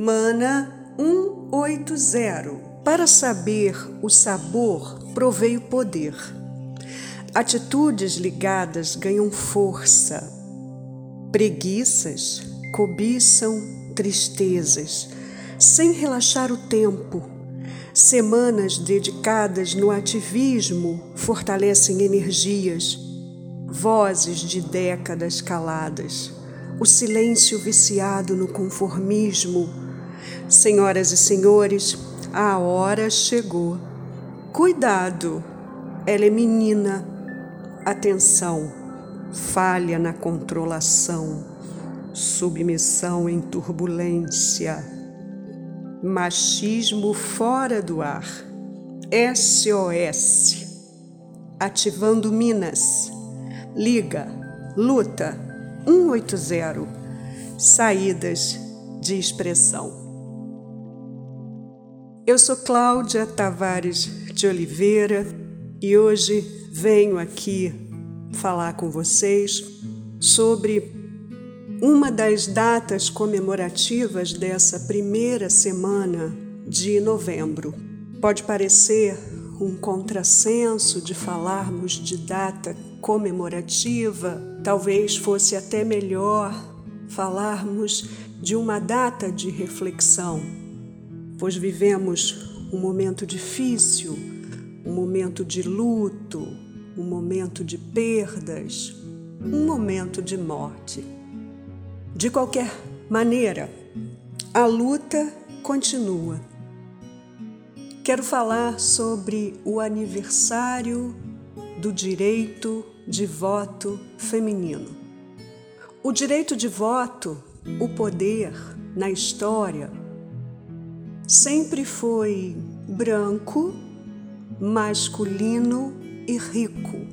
Mana 180. Para saber o sabor, provei o poder. Atitudes ligadas ganham força. Preguiças cobiçam tristezas, sem relaxar o tempo. Semanas dedicadas no ativismo fortalecem energias, vozes de décadas caladas, o silêncio viciado no conformismo. Senhoras e senhores, a hora chegou. Cuidado, ela é menina. Atenção, falha na controlação, submissão em turbulência, machismo fora do ar. SOS. Ativando Minas. Liga, luta 180. Saídas de expressão. Eu sou Cláudia Tavares de Oliveira e hoje venho aqui falar com vocês sobre uma das datas comemorativas dessa primeira semana de novembro. Pode parecer um contrassenso de falarmos de data comemorativa, talvez fosse até melhor falarmos de uma data de reflexão pois vivemos um momento difícil, um momento de luto, um momento de perdas, um momento de morte. De qualquer maneira, a luta continua. Quero falar sobre o aniversário do direito de voto feminino. O direito de voto, o poder na história, sempre foi branco, masculino e rico.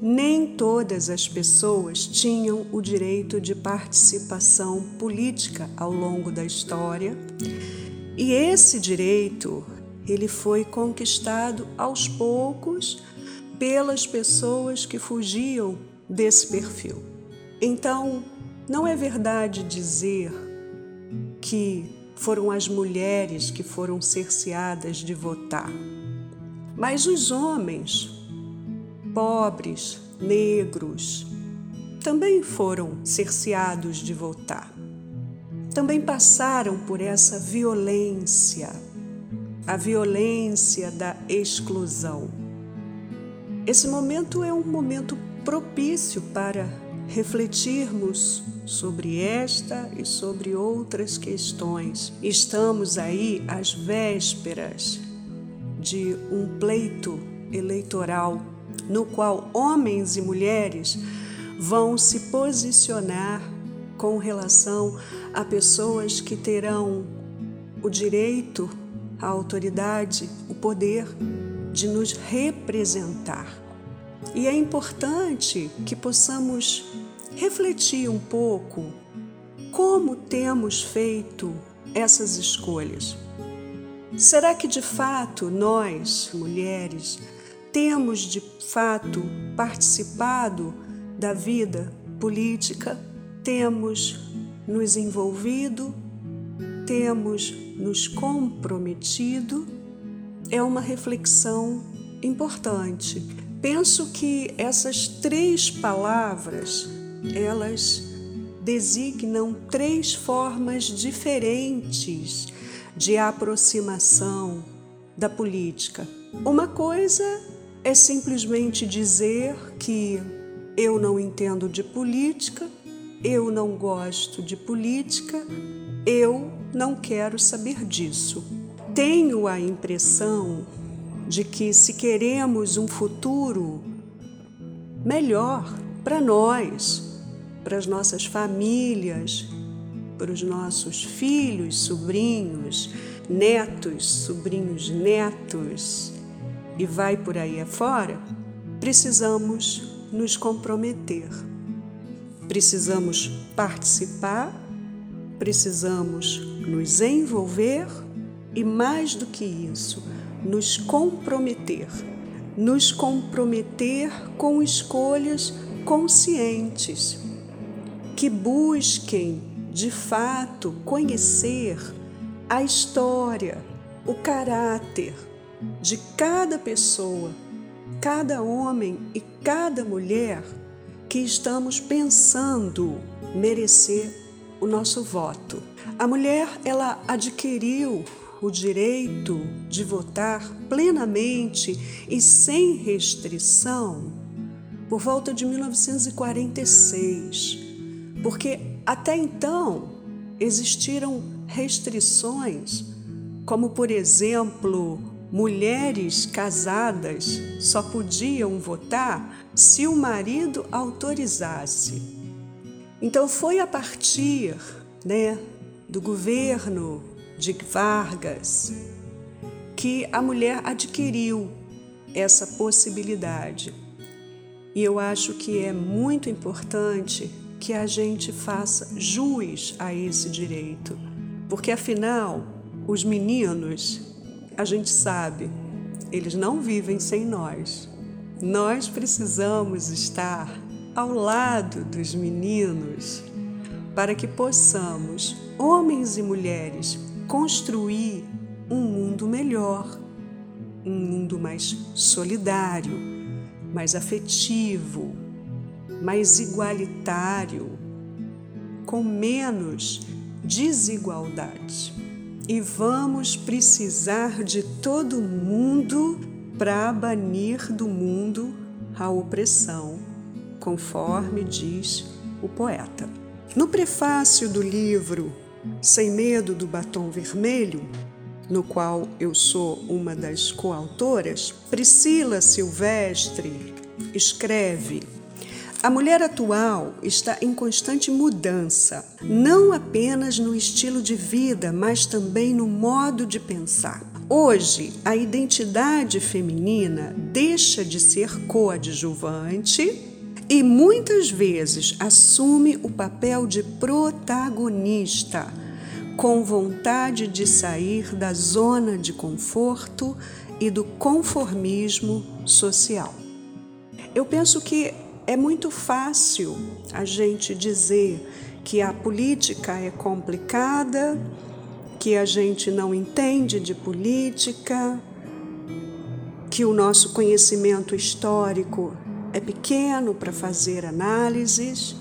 Nem todas as pessoas tinham o direito de participação política ao longo da história, e esse direito ele foi conquistado aos poucos pelas pessoas que fugiam desse perfil. Então, não é verdade dizer que foram as mulheres que foram cerceadas de votar. Mas os homens, pobres, negros, também foram cerceados de votar. Também passaram por essa violência, a violência da exclusão. Esse momento é um momento propício para refletirmos sobre esta e sobre outras questões. Estamos aí às vésperas de um pleito eleitoral no qual homens e mulheres vão se posicionar com relação a pessoas que terão o direito, a autoridade, o poder de nos representar. E é importante que possamos refletir um pouco como temos feito essas escolhas. Será que de fato nós, mulheres, temos de fato participado da vida política? Temos nos envolvido? Temos nos comprometido? É uma reflexão importante. Penso que essas três palavras elas designam três formas diferentes de aproximação da política. Uma coisa é simplesmente dizer que eu não entendo de política, eu não gosto de política, eu não quero saber disso. Tenho a impressão de que se queremos um futuro melhor para nós, para as nossas famílias, para os nossos filhos, sobrinhos, netos, sobrinhos, netos, e vai por aí afora, precisamos nos comprometer. Precisamos participar, precisamos nos envolver e, mais do que isso, nos comprometer. Nos comprometer com escolhas conscientes que busquem de fato, conhecer a história, o caráter de cada pessoa, cada homem e cada mulher que estamos pensando merecer o nosso voto. A mulher, ela adquiriu o direito de votar plenamente e sem restrição por volta de 1946, porque até então existiram restrições, como por exemplo, mulheres casadas só podiam votar se o marido autorizasse. Então foi a partir, né, do governo de Vargas que a mulher adquiriu essa possibilidade. E eu acho que é muito importante que a gente faça jus a esse direito, porque afinal, os meninos, a gente sabe, eles não vivem sem nós. Nós precisamos estar ao lado dos meninos para que possamos, homens e mulheres, construir um mundo melhor, um mundo mais solidário, mais afetivo, mais igualitário, com menos desigualdade. E vamos precisar de todo mundo para banir do mundo a opressão, conforme diz o poeta. No prefácio do livro Sem Medo do Batom Vermelho, no qual eu sou uma das coautoras, Priscila Silvestre escreve: A mulher atual está em constante mudança, não apenas no estilo de vida, mas também no modo de pensar. Hoje, a identidade feminina deixa de ser coadjuvante e muitas vezes assume o papel de protagonista com vontade de sair da zona de conforto e do conformismo social. Eu penso que é muito fácil a gente dizer que a política é complicada, que a gente não entende de política, que o nosso conhecimento histórico é pequeno para fazer análises,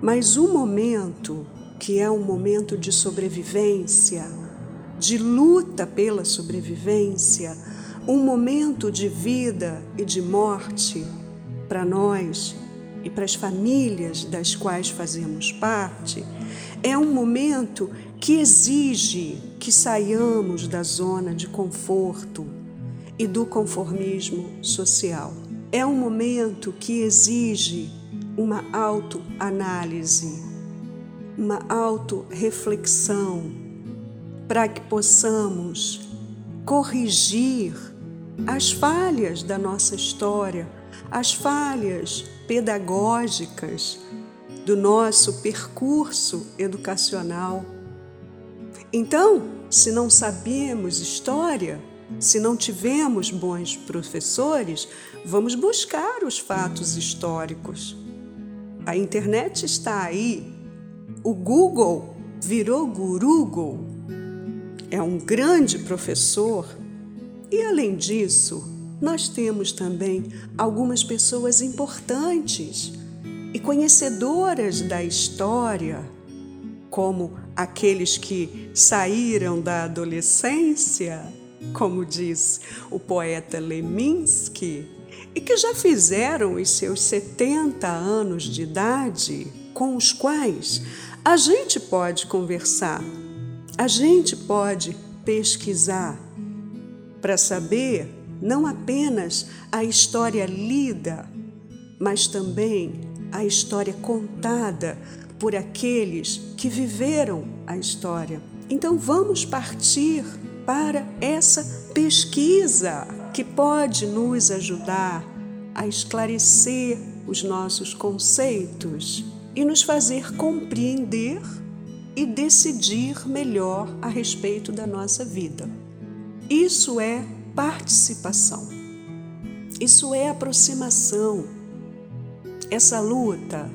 mas o momento que é um momento de sobrevivência, de luta pela sobrevivência, um momento de vida e de morte para nós e para as famílias das quais fazemos parte, é um momento que exige que saiamos da zona de conforto e do conformismo social. É um momento que exige uma autoanálise uma autorreflexão para que possamos corrigir as falhas da nossa história, as falhas pedagógicas do nosso percurso educacional. Então, se não sabemos história, se não tivemos bons professores, vamos buscar os fatos históricos. A internet está aí. O Google virou Gurugo, é um grande professor. E, além disso, nós temos também algumas pessoas importantes e conhecedoras da história, como aqueles que saíram da adolescência, como diz o poeta Leminski, e que já fizeram os seus 70 anos de idade, com os quais a gente pode conversar, a gente pode pesquisar para saber não apenas a história lida, mas também a história contada por aqueles que viveram a história. Então vamos partir para essa pesquisa que pode nos ajudar a esclarecer os nossos conceitos e nos fazer compreender e decidir melhor a respeito da nossa vida. Isso é participação. Isso é aproximação. Essa luta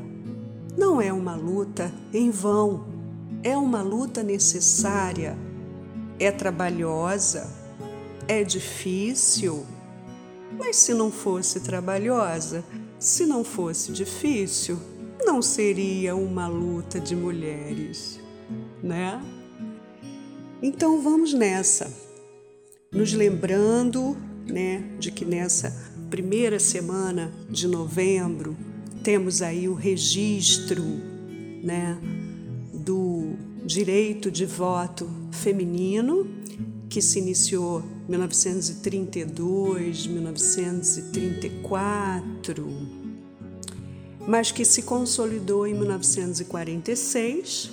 não é uma luta em vão. é uma luta necessária, é trabalhosa, é difícil. Mas se não fosse trabalhosa, se não fosse difícil, não seria uma luta de mulheres, né? Então vamos nessa, nos lembrando, né, de que nessa primeira semana de novembro temos aí o registro, né, direito de voto feminino que se iniciou em 1932, 1934, mas que se consolidou em 1946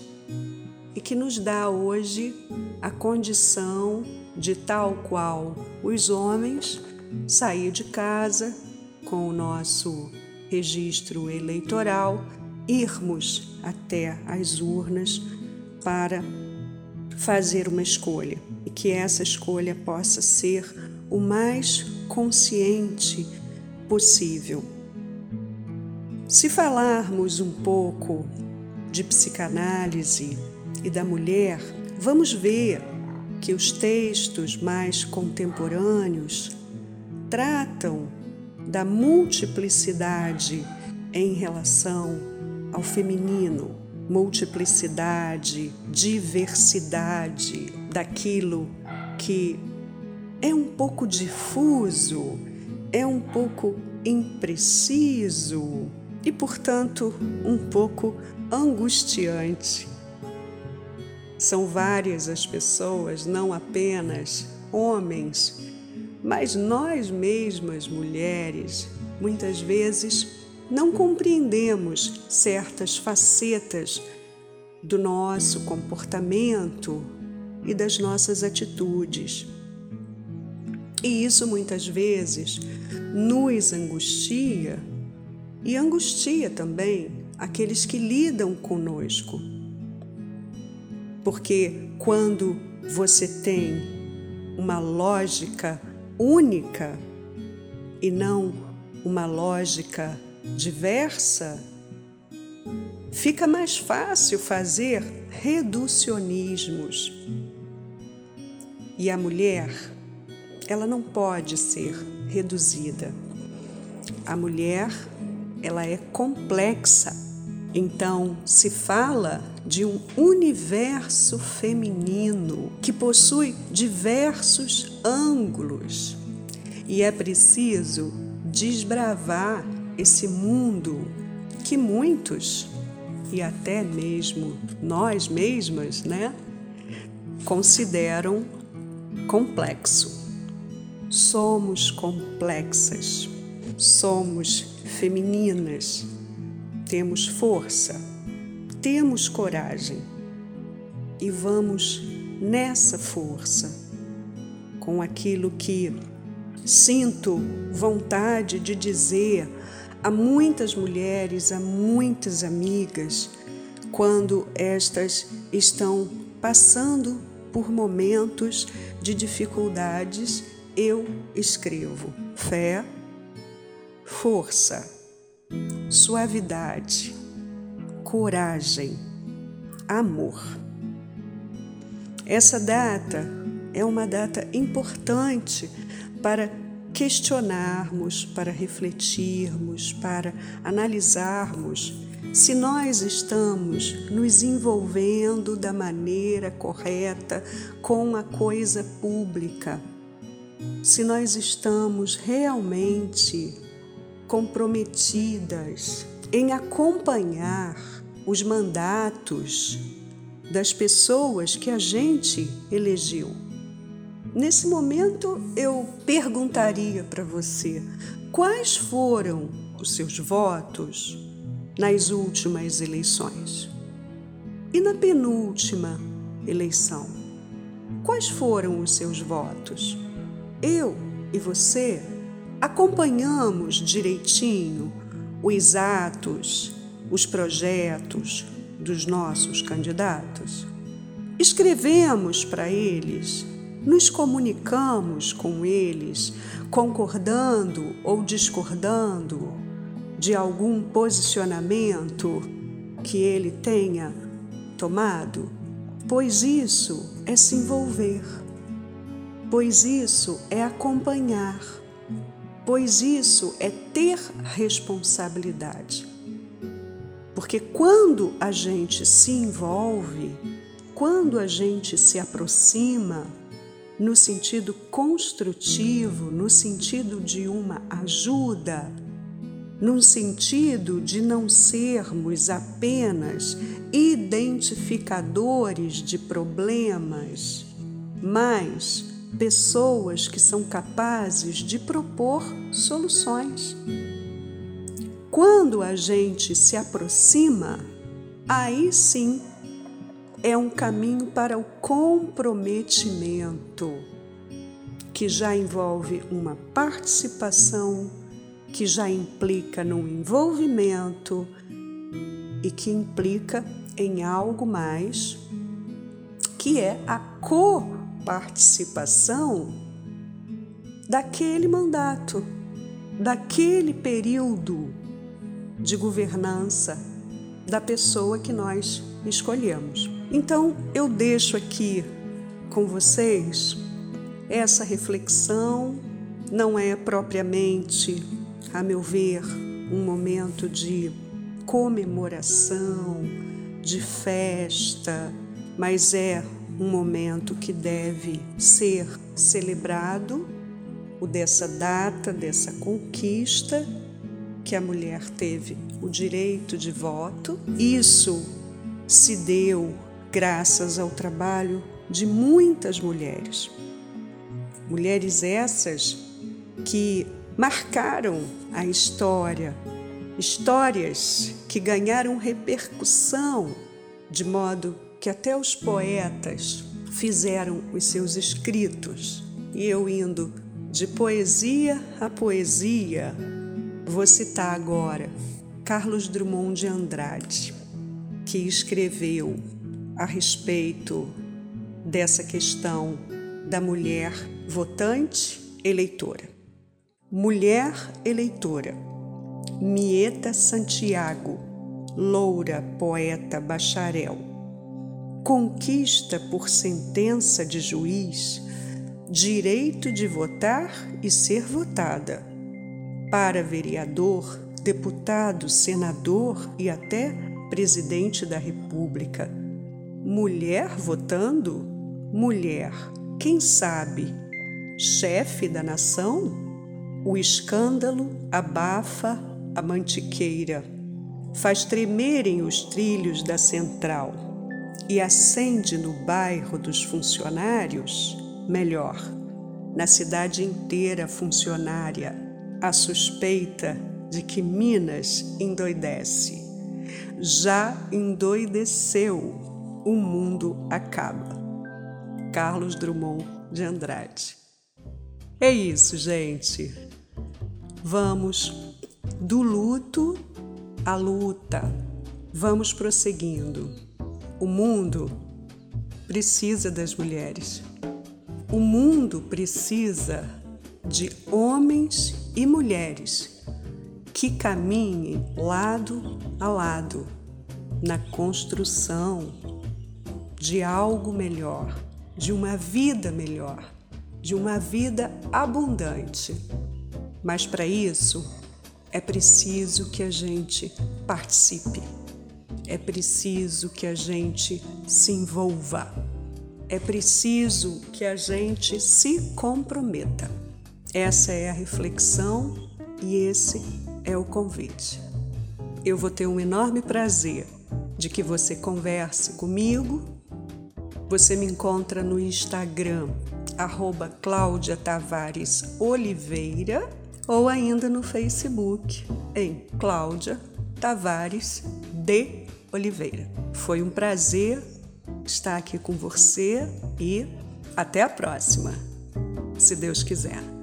e que nos dá hoje a condição de tal qual os homens sair de casa com o nosso registro eleitoral, irmos até as urnas para fazer uma escolha e que essa escolha possa ser o mais consciente possível. Se falarmos um pouco de psicanálise e da mulher, vamos ver que os textos mais contemporâneos tratam da multiplicidade em relação ao feminino, multiplicidade, diversidade daquilo que é um pouco difuso, é um pouco impreciso e, portanto, um pouco angustiante. São várias as pessoas, não apenas homens, mas nós mesmas, mulheres, muitas vezes não compreendemos certas facetas do nosso comportamento e das nossas atitudes. E isso muitas vezes nos angustia e angustia também aqueles que lidam conosco. Porque quando você tem uma lógica única e não uma lógica diversa, fica mais fácil fazer reducionismos. E a mulher, ela não pode ser reduzida. A mulher, ela é complexa. Então, se fala de um universo feminino que possui diversos ângulos e é preciso desbravar esse mundo que muitos e até mesmo nós mesmas, né, consideram complexo. Somos complexas, somos femininas, temos força, temos coragem e vamos nessa força com aquilo que sinto vontade de dizer a muitas mulheres, a muitas amigas, quando estas estão passando por momentos de dificuldades, eu escrevo fé, força, suavidade, coragem, amor. Essa data é uma data importante para questionarmos, para refletirmos, para analisarmos se nós estamos nos envolvendo da maneira correta com a coisa pública, se nós estamos realmente comprometidas em acompanhar os mandatos das pessoas que a gente elegeu. Nesse momento, eu perguntaria para você quais foram os seus votos nas últimas eleições e na penúltima eleição. Quais foram os seus votos? Eu e você acompanhamos direitinho os atos, os projetos dos nossos candidatos? Escrevemos para eles nos comunicamos com eles, concordando ou discordando de algum posicionamento que ele tenha tomado? pois isso é se envolver, pois isso é acompanhar, pois isso é ter responsabilidade. Porque quando a gente se envolve, quando a gente se aproxima, no sentido construtivo, no sentido de uma ajuda, no sentido de não sermos apenas identificadores de problemas, mas pessoas que são capazes de propor soluções. Quando a gente se aproxima, aí sim é um caminho para o comprometimento, que já envolve uma participação, que já implica num envolvimento e que implica em algo mais, que é a coparticipação daquele mandato, daquele período de governança da pessoa que nós escolhemos. Então, eu deixo aqui com vocês essa reflexão, não é propriamente, a meu ver, um momento de comemoração, de festa, mas é um momento que deve ser celebrado, o dessa data, dessa conquista que a mulher teve o direito de voto. Isso se deu graças ao trabalho de muitas mulheres. Mulheres essas que marcaram a história, histórias que ganharam repercussão, de modo que até os poetas fizeram os seus escritos. E eu indo de poesia a poesia, Vou citar agora Carlos Drummond de Andrade, que escreveu a respeito dessa questão da mulher votante eleitora. Mulher eleitora, Mieta Santiago, loura, poeta, bacharel, conquista por sentença de juiz direito de votar e ser votada para vereador, deputado, senador e até presidente da República. Mulher votando? Mulher, quem sabe, chefe da nação? O escândalo abafa a mantiqueira, faz tremerem os trilhos da central e acende no bairro dos funcionários, melhor, na cidade inteira funcionária a suspeita de que Minas endoidece. Já endoideceu, o mundo acaba. Carlos Drummond de Andrade. É isso, gente. Vamos do luto à luta. Vamos prosseguindo. O mundo precisa das mulheres. O mundo precisa de homens e mulheres que caminhem lado a lado na construção de algo melhor, de uma vida melhor, de uma vida abundante. Mas para isso é preciso que a gente participe, é preciso que a gente se envolva, é preciso que a gente se comprometa. Essa é a reflexão e esse é o convite. Eu vou ter um enorme prazer de que você converse comigo. Você me encontra no Instagram, arroba Cláudia Tavares Oliveira, ou ainda no Facebook, em Cláudia Tavares de Oliveira. Foi um prazer estar aqui com você e até a próxima, se Deus quiser.